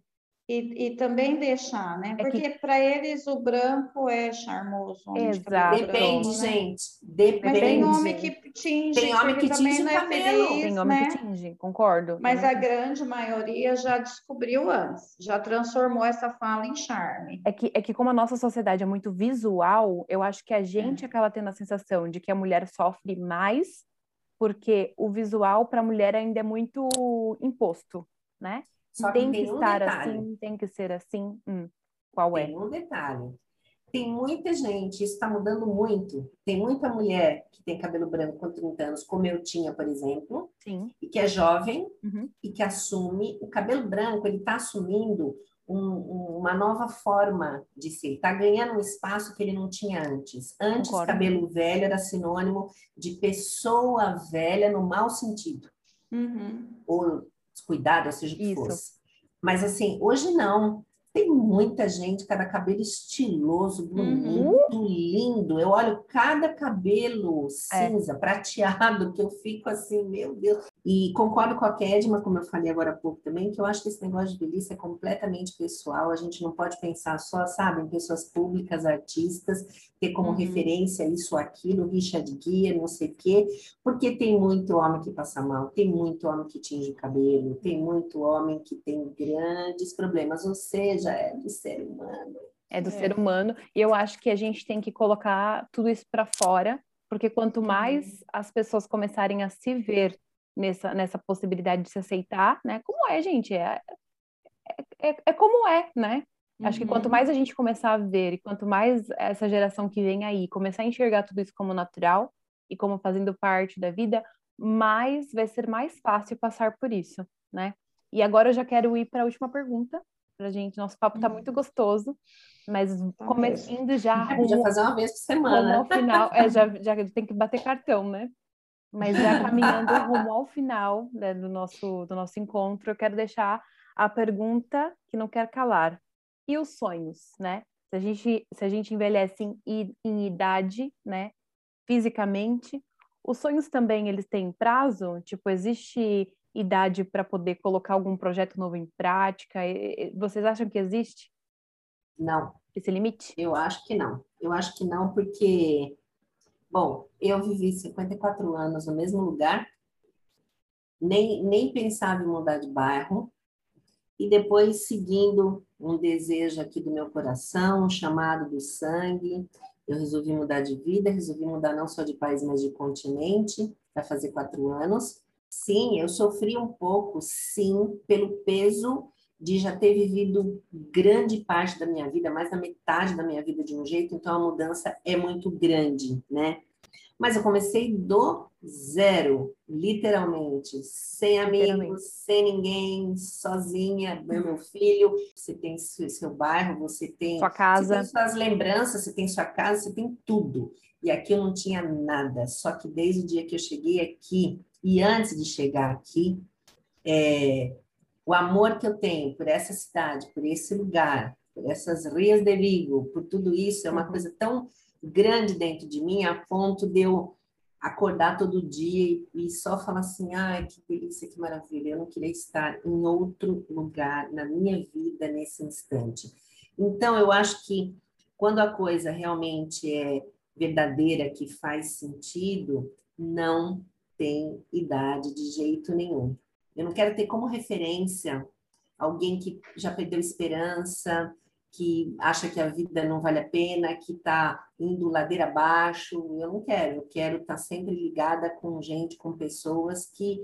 e, e, também deixar, né? Porque é que... para eles o branco é charmoso. Exato. Depende, branco, né? gente. Depende. Mas tem homem que tinge. Tem homem que tinge o é cabelo. Feliz, tem homem né? que tinge, concordo. Mas a grande maioria já descobriu antes, já transformou essa fala em charme. É que, é que como a nossa sociedade é muito visual, eu acho que a gente é. acaba tendo a sensação de que a mulher sofre mais porque o visual para a mulher ainda é muito imposto, né? Só tem que, que estar assim, tem que ser assim. Hum, qual tem é? Tem um detalhe. Tem muita gente, isso está mudando muito. Tem muita mulher que tem cabelo branco com 30 anos, como eu tinha, por exemplo, Sim. e que é jovem uhum. e que assume. O cabelo branco, ele está assumindo um, um, uma nova forma de ser. Está ganhando um espaço que ele não tinha antes. Antes, Concordo. cabelo velho era sinônimo de pessoa velha no mau sentido. uhum. ou descuidado, ou seja o que Isso. fosse. Mas assim, hoje não. Tem muita gente, cada cabelo estiloso, bonito, uhum. lindo. Eu olho cada cabelo é. cinza, é. prateado, que eu fico assim, meu Deus. E concordo com a Kedma, como eu falei agora há pouco também, que eu acho que esse negócio de velhice é completamente pessoal. A gente não pode pensar só, sabe, em pessoas públicas, artistas, ter como uhum. referência isso ou aquilo, Richard Guia, não sei o quê, porque tem muito homem que passa mal, tem muito homem que tinge o cabelo, tem muito homem que tem grandes problemas, ou seja, é do ser humano. É do é. ser humano, e eu acho que a gente tem que colocar tudo isso para fora, porque quanto mais uhum. as pessoas começarem a se ver nessa, nessa possibilidade de se aceitar, né? Como é, gente? É, é, é, é como é, né? Uhum. Acho que quanto uhum. mais a gente começar a ver e quanto mais essa geração que vem aí começar a enxergar tudo isso como natural e como fazendo parte da vida, mais vai ser mais fácil passar por isso, né? E agora eu já quero ir para a última pergunta pra gente. Nosso papo tá muito uhum. gostoso, mas tá começando já já fazer uma vez por semana. ao final, é, já, já tem que bater cartão, né? Mas já caminhando rumo ao final né, do, nosso, do nosso encontro, eu quero deixar a pergunta que não quer calar e os sonhos, né? Se a gente, se a gente envelhece em, em idade, né? Fisicamente, os sonhos também, eles têm prazo? Tipo, existe idade para poder colocar algum projeto novo em prática? Vocês acham que existe? Não. Esse limite? Eu acho que não. Eu acho que não, porque, bom, eu vivi 54 anos no mesmo lugar, nem, nem pensava em mudar de bairro, e depois seguindo um desejo aqui do meu coração, um chamado do sangue, eu resolvi mudar de vida, resolvi mudar não só de país, mas de continente, para fazer quatro anos. Sim, eu sofri um pouco, sim, pelo peso de já ter vivido grande parte da minha vida, mais da metade da minha vida de um jeito, então a mudança é muito grande, né? Mas eu comecei do zero, literalmente, sem amigos, sem ninguém, sozinha, meu, meu filho. Você tem seu bairro, você tem sua casa, você tem suas lembranças, você tem sua casa, você tem tudo. E aqui eu não tinha nada. Só que desde o dia que eu cheguei aqui e antes de chegar aqui, é, o amor que eu tenho por essa cidade, por esse lugar, por essas rias de Vigo, por tudo isso é uma uhum. coisa tão grande dentro de mim a ponto de eu acordar todo dia e, só falar assim, ai, que delícia, que maravilha, eu não queria estar em outro lugar na minha vida nesse instante. Então, eu acho que quando a coisa realmente é verdadeira, que faz sentido, não tem idade de jeito nenhum. Eu não quero ter como referência alguém que já perdeu esperança, que acha que a vida não vale a pena, que está indo ladeira abaixo. Eu não quero, eu quero estar tá sempre ligada com gente, com pessoas que,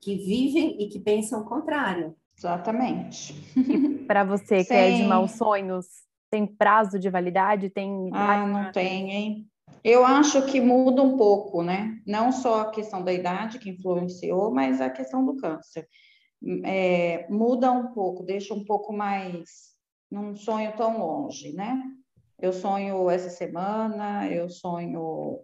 que vivem e que pensam o contrário. Exatamente. Para você, que é de maus sonhos, tem prazo de validade? Tem Ah, não tem, hein? Eu acho que muda um pouco, né? Não só a questão da idade que influenciou, mas a questão do câncer. É, muda um pouco, deixa um pouco mais não sonho tão longe, né? Eu sonho essa semana, eu sonho.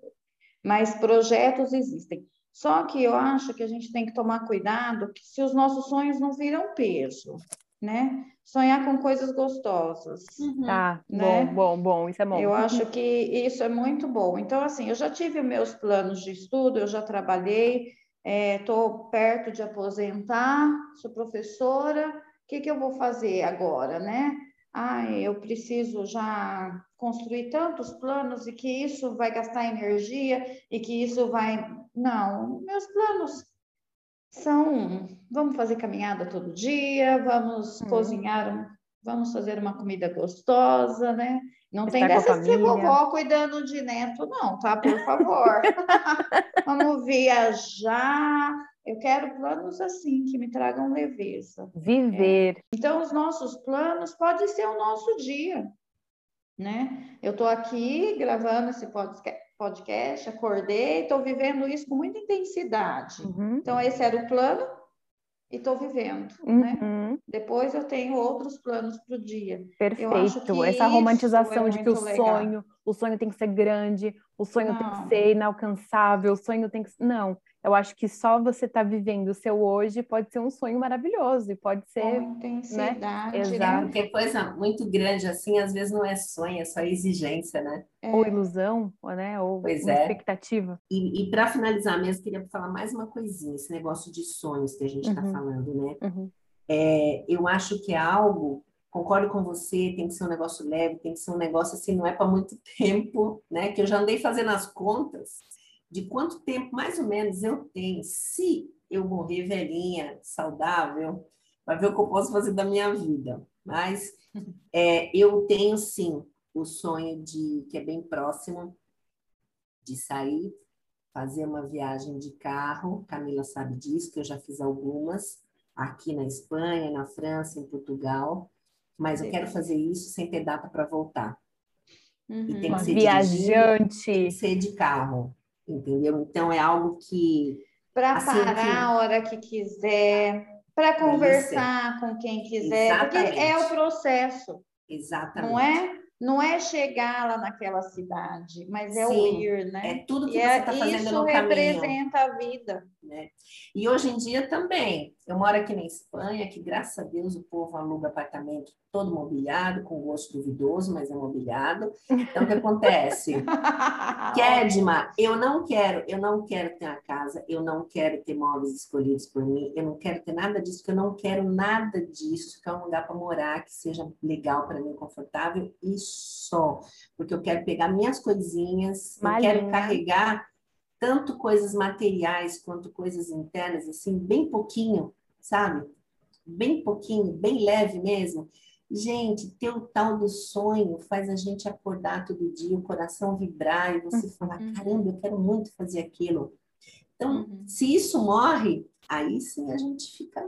Mas projetos existem. Só que eu acho que a gente tem que tomar cuidado que se os nossos sonhos não viram peso, né? Sonhar com coisas gostosas. Uhum. Tá, né? bom, bom, bom, isso é bom. Eu acho que isso é muito bom. Então, assim, eu já tive meus planos de estudo, eu já trabalhei, estou é, perto de aposentar, sou professora, o que, que eu vou fazer agora, né? ah, eu preciso já construir tantos planos e que isso vai gastar energia e que isso vai. Não, meus planos são: vamos fazer caminhada todo dia, vamos hum. cozinhar, vamos fazer uma comida gostosa, né? Não Estar tem dessa de ser vovó cuidando de neto, não, tá? Por favor. vamos viajar, eu quero planos assim, que me tragam leveza. Viver. É. Então, os nossos planos podem ser o nosso dia, né? Eu estou aqui gravando esse podcast, acordei, estou vivendo isso com muita intensidade. Uhum. Então, esse era o plano e estou vivendo, né? uhum. né? Depois eu tenho outros planos para o dia. Perfeito. Essa romantização é de que o legal. sonho, o sonho tem que ser grande, o sonho Não. tem que ser inalcançável, o sonho tem que... Não, eu acho que só você estar tá vivendo o seu hoje pode ser um sonho maravilhoso e pode ser. Com né? intensidade. Né? Exato. Porque coisa muito grande assim, às vezes não é sonho, é só exigência, né? É. Ou ilusão, né? Ou pois é. expectativa. E, e para finalizar mesmo, queria falar mais uma coisinha, esse negócio de sonhos que a gente está uhum. falando, né? Uhum. É, eu acho que é algo concordo com você, tem que ser um negócio leve, tem que ser um negócio assim, não é para muito tempo, né? Que eu já andei fazendo as contas de quanto tempo mais ou menos eu tenho, se eu morrer velhinha, saudável, para ver o que eu posso fazer da minha vida. Mas é, eu tenho sim o sonho de que é bem próximo de sair, fazer uma viagem de carro. Camila sabe disso, que eu já fiz algumas aqui na Espanha, na França, em Portugal. Mas eu quero fazer isso sem ter data para voltar. Uhum. E tem que ser viajante, tem que ser de carro entendeu? Então é algo que para assim, parar que... a hora que quiser, para conversar com quem quiser, Exatamente. porque é o processo. Exatamente. Não é? não é chegar lá naquela cidade, mas é Sim, o ir, né? É tudo que e você está é, fazendo no caminho. Isso representa a vida. Né? E hoje em dia também, eu moro aqui na Espanha, que graças a Deus o povo aluga apartamento todo mobiliado, com gosto duvidoso, mas é mobiliado. Então, o que acontece? Kedma, eu não quero, eu não quero ter a casa, eu não quero ter móveis escolhidos por mim, eu não quero ter nada disso, porque eu não quero nada disso, ficar um lugar para morar que seja legal para mim, confortável e só, porque eu quero pegar minhas coisinhas, eu quero carregar tanto coisas materiais quanto coisas internas, assim, bem pouquinho, sabe? Bem pouquinho, bem leve mesmo. Gente, ter o tal do sonho faz a gente acordar todo dia, o coração vibrar e você uhum. falar: caramba, eu quero muito fazer aquilo. Então, uhum. se isso morre, aí sim a gente fica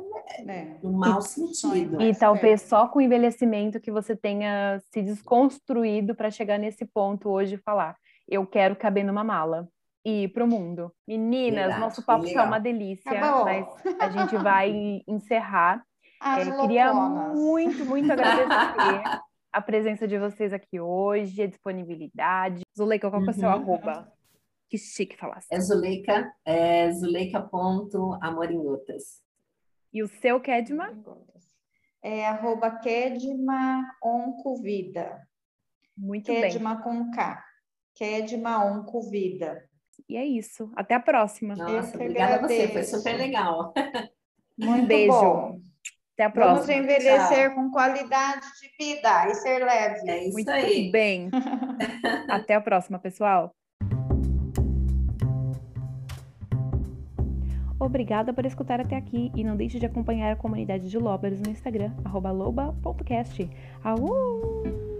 né, no mau sentido. E talvez só com o envelhecimento que você tenha se desconstruído para chegar nesse ponto hoje e falar: eu quero caber numa mala e ir para o mundo. Meninas, Verdade, nosso papo está uma delícia, tá mas a gente vai encerrar. É, queria muito, muito agradecer a presença de vocês aqui hoje, a disponibilidade. Zuleika, qual uhum. é o seu uhum. arroba? Que chique falasse. É Zuleika, é zuleika.amorinhotas. E o seu, Kedma? É arroba Kedma Oncovida. Muito Kedma bem. Kedma com K. Kedma Oncovida. E é isso. Até a próxima. Nossa, obrigada a você. Foi super legal. Muito beijo. Bom. Até a próxima. Vamos envelhecer Tchau. com qualidade de vida e ser leve. É isso Muito aí. bem. Até a próxima, pessoal. Obrigada por escutar até aqui e não deixe de acompanhar a comunidade de Lobers no Instagram, loba.cast. Aú!